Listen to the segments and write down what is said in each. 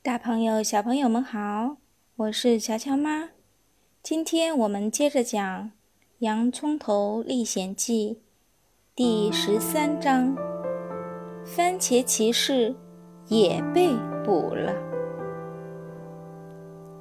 大朋友、小朋友们好，我是乔乔妈。今天我们接着讲《洋葱头历险记》第十三章：番茄骑士也被捕了。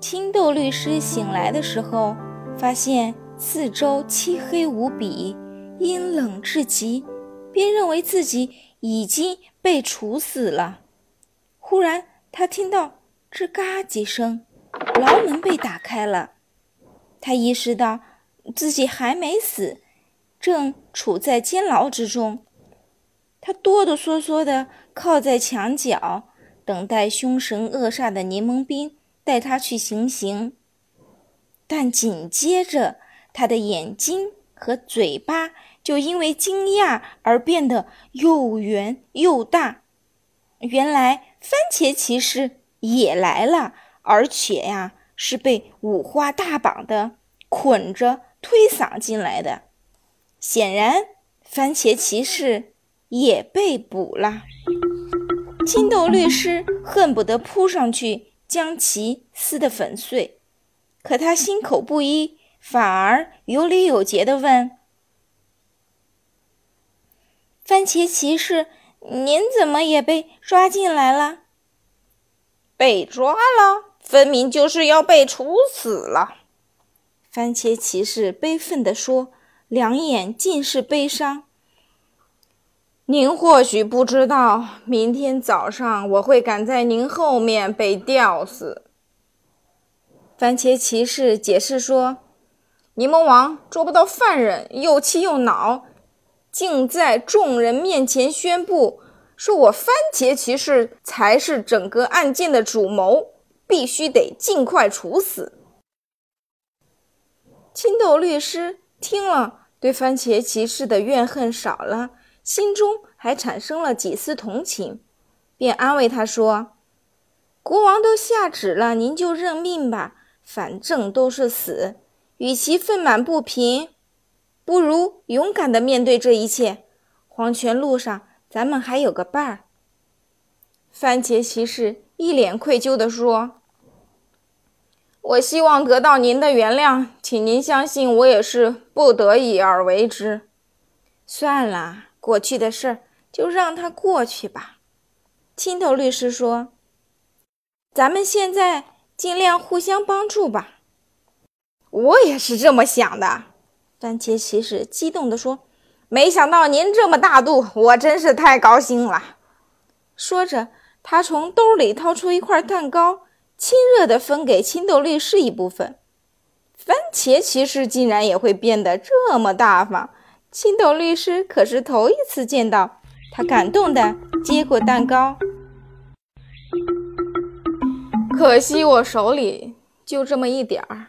青豆律师醒来的时候，发现四周漆黑无比，阴冷至极，便认为自己已经被处死了。忽然，他听到吱嘎几声，牢门被打开了。他意识到自己还没死，正处在监牢之中。他哆哆嗦嗦地靠在墙角，等待凶神恶煞的柠檬兵带他去行刑。但紧接着，他的眼睛和嘴巴就因为惊讶而变得又圆又大。原来。番茄骑士也来了，而且呀，是被五花大绑的捆着推搡进来的。显然，番茄骑士也被捕了。金豆律师恨不得扑上去将其撕得粉碎，可他心口不一，反而有理有节地问：“番茄骑士。”您怎么也被抓进来了？被抓了，分明就是要被处死了。番茄骑士悲愤地说，两眼尽是悲伤。您或许不知道，明天早上我会赶在您后面被吊死。番茄骑士解释说：“柠檬王捉不到犯人，又气又恼。”竟在众人面前宣布，说我番茄骑士才是整个案件的主谋，必须得尽快处死。青豆律师听了，对番茄骑士的怨恨少了，心中还产生了几丝同情，便安慰他说：“国王都下旨了，您就认命吧，反正都是死，与其愤满不平。”不如勇敢地面对这一切。黄泉路上，咱们还有个伴儿。番茄骑士一脸愧疚地说：“我希望得到您的原谅，请您相信，我也是不得已而为之。算了，过去的事儿就让它过去吧。”青头律师说：“咱们现在尽量互相帮助吧。”我也是这么想的。番茄骑士激动地说：“没想到您这么大度，我真是太高兴了。”说着，他从兜里掏出一块蛋糕，亲热地分给青豆律师一部分。番茄骑士竟然也会变得这么大方，青豆律师可是头一次见到。他感动地接过蛋糕，可惜我手里就这么一点儿。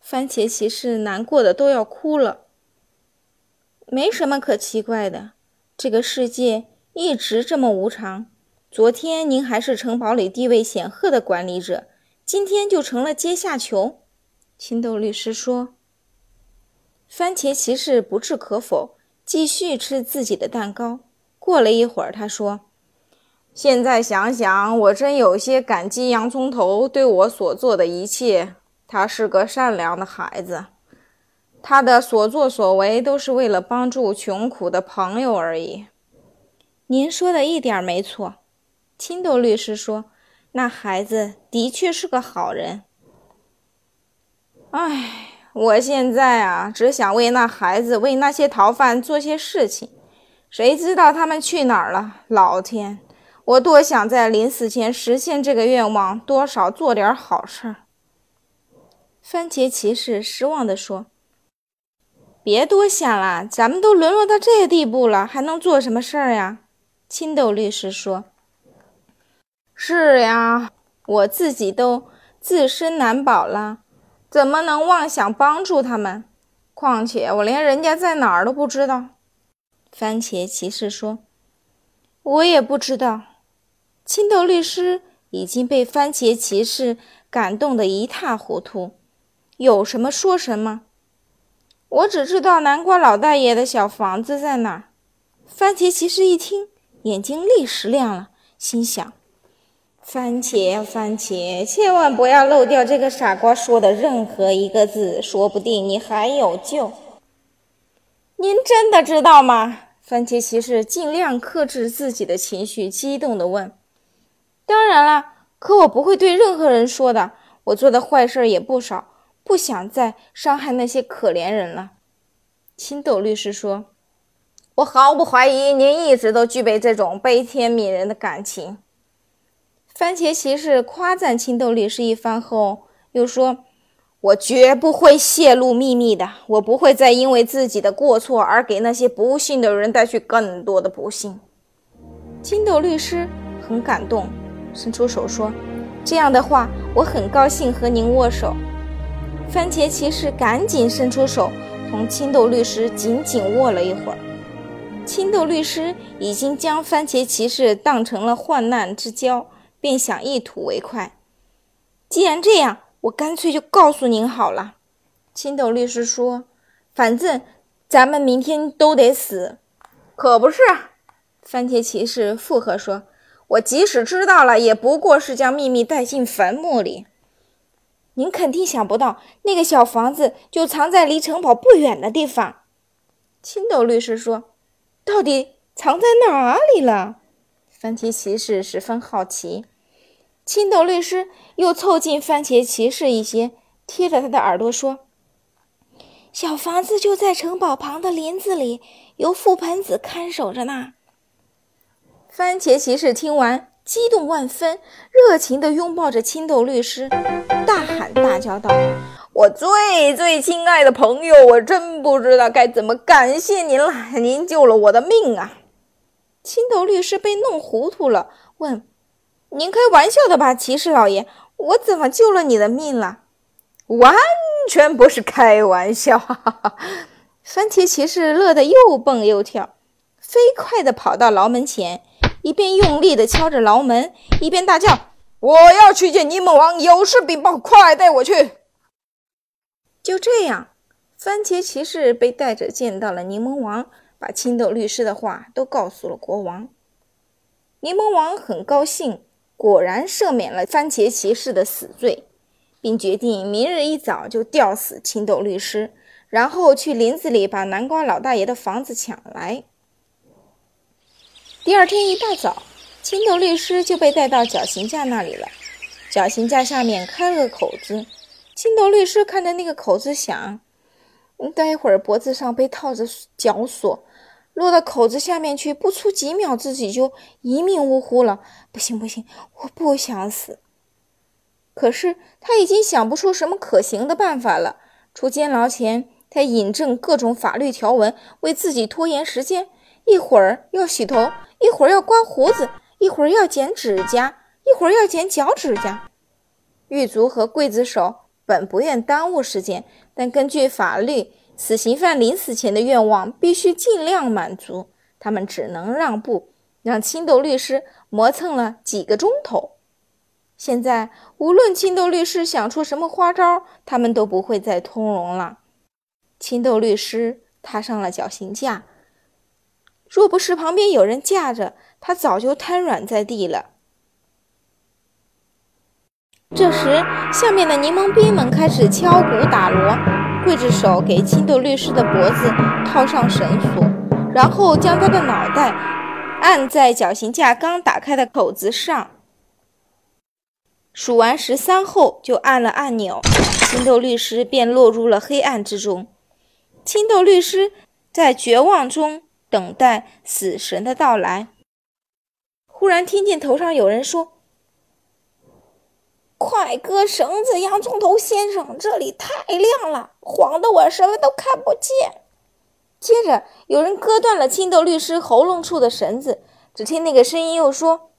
番茄骑士难过的都要哭了。没什么可奇怪的，这个世界一直这么无常。昨天您还是城堡里地位显赫的管理者，今天就成了阶下囚。青豆律师说。番茄骑士不置可否，继续吃自己的蛋糕。过了一会儿，他说：“现在想想，我真有些感激洋葱头对我所做的一切。”他是个善良的孩子，他的所作所为都是为了帮助穷苦的朋友而已。您说的一点没错，青豆律师说，那孩子的确是个好人。唉，我现在啊，只想为那孩子、为那些逃犯做些事情。谁知道他们去哪儿了？老天，我多想在临死前实现这个愿望，多少做点好事儿。番茄骑士失望地说：“别多想了，咱们都沦落到这个地步了，还能做什么事儿呀？”青豆律师说：“是呀，我自己都自身难保了，怎么能妄想帮助他们？况且我连人家在哪儿都不知道。”番茄骑士说：“我也不知道。”青豆律师已经被番茄骑士感动得一塌糊涂。有什么说什么，我只知道南瓜老大爷的小房子在哪儿。番茄骑士一听，眼睛立时亮了，心想：番茄，番茄，千万不要漏掉这个傻瓜说的任何一个字，说不定你还有救。您真的知道吗？番茄骑士尽量克制自己的情绪，激动地问：“当然了，可我不会对任何人说的。我做的坏事也不少，不想再伤害那些可怜人了。”青豆律师说：“我毫不怀疑您一直都具备这种悲天悯人的感情。”番茄骑士夸赞青豆律师一番后，又说：“我绝不会泄露秘密的。我不会再因为自己的过错而给那些不幸的人带去更多的不幸。”青豆律师很感动，伸出手说：“这样的话，我很高兴和您握手。”番茄骑士赶紧伸出手，同青豆律师紧紧握了一会儿。青豆律师已经将番茄骑士当成了患难之交。便想一吐为快。既然这样，我干脆就告诉您好了。青豆律师说：“反正咱们明天都得死。”可不是，番茄骑士附和说：“我即使知道了，也不过是将秘密带进坟墓里。您肯定想不到，那个小房子就藏在离城堡不远的地方。”青豆律师说：“到底藏在哪里了？”番茄骑士十分好奇，青豆律师又凑近番茄骑士一些，贴着他的耳朵说：“小房子就在城堡旁的林子里，由覆盆子看守着呢。”番茄骑士听完，激动万分，热情地拥抱着青豆律师，大喊大叫道：“我最最亲爱的朋友，我真不知道该怎么感谢您了，您救了我的命啊！”青头律师被弄糊涂了，问：“您开玩笑的吧，骑士老爷？我怎么救了你的命了？”“完全不是开玩笑！”哈哈！番茄骑士乐得又蹦又跳，飞快地跑到牢门前，一边用力地敲着牢门，一边大叫：“我要去见柠檬王，有事禀报，快带我去！”就这样，番茄骑士被带着见到了柠檬王。把青豆律师的话都告诉了国王，柠檬王很高兴，果然赦免了番茄骑士的死罪，并决定明日一早就吊死青豆律师，然后去林子里把南瓜老大爷的房子抢来。第二天一大早，青豆律师就被带到绞刑架那里了。绞刑架下面开了个口子，青豆律师看着那个口子想：待会儿脖子上被套着绞索。落到口子下面去，不出几秒，自己就一命呜呼了。不行，不行，我不想死。可是他已经想不出什么可行的办法了。出监牢前，他引证各种法律条文，为自己拖延时间。一会儿要洗头，一会儿要刮胡子，一会儿要剪指甲，一会儿要剪脚趾甲。狱卒和刽子手本不愿耽误时间，但根据法律。死刑犯临死前的愿望必须尽量满足，他们只能让步，让青豆律师磨蹭了几个钟头。现在，无论青豆律师想出什么花招，他们都不会再通融了。青豆律师踏上了绞刑架，若不是旁边有人架着，他早就瘫软在地了。这时，下面的柠檬兵们开始敲鼓打锣。刽子手给青豆律师的脖子套上绳索，然后将他的脑袋按在绞刑架刚打开的口子上。数完十三后，就按了按钮，青豆律师便落入了黑暗之中。青豆律师在绝望中等待死神的到来。忽然听见头上有人说。快割绳子，洋葱头先生！这里太亮了，晃得我什么都看不见。接着，有人割断了青豆律师喉咙处的绳子。只听那个声音又说：“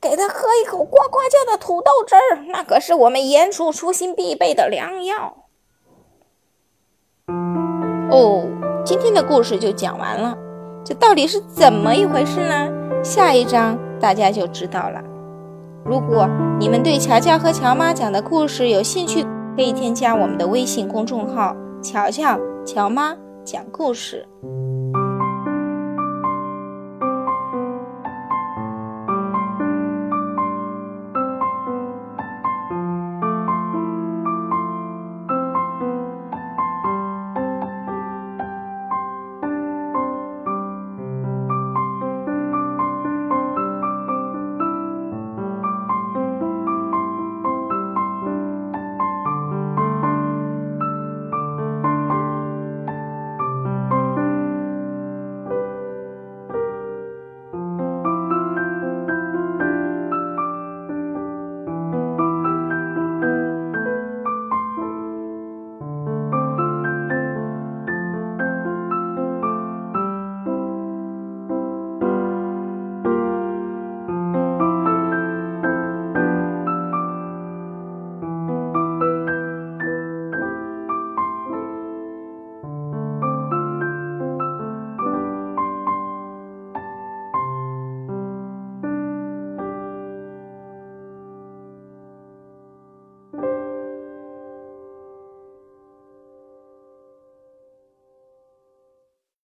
给他喝一口呱呱叫的土豆汁儿，那可是我们严处出行必备的良药。”哦，今天的故事就讲完了。这到底是怎么一回事呢？下一章大家就知道了。如果你们对乔乔和乔妈讲的故事有兴趣，可以添加我们的微信公众号“乔乔乔妈讲故事”。